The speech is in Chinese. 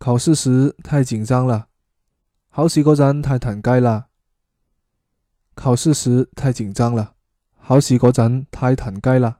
考试时太紧张了，考试嗰阵太弹鸡啦。考试时太紧张了，考试嗰阵太弹鸡啦。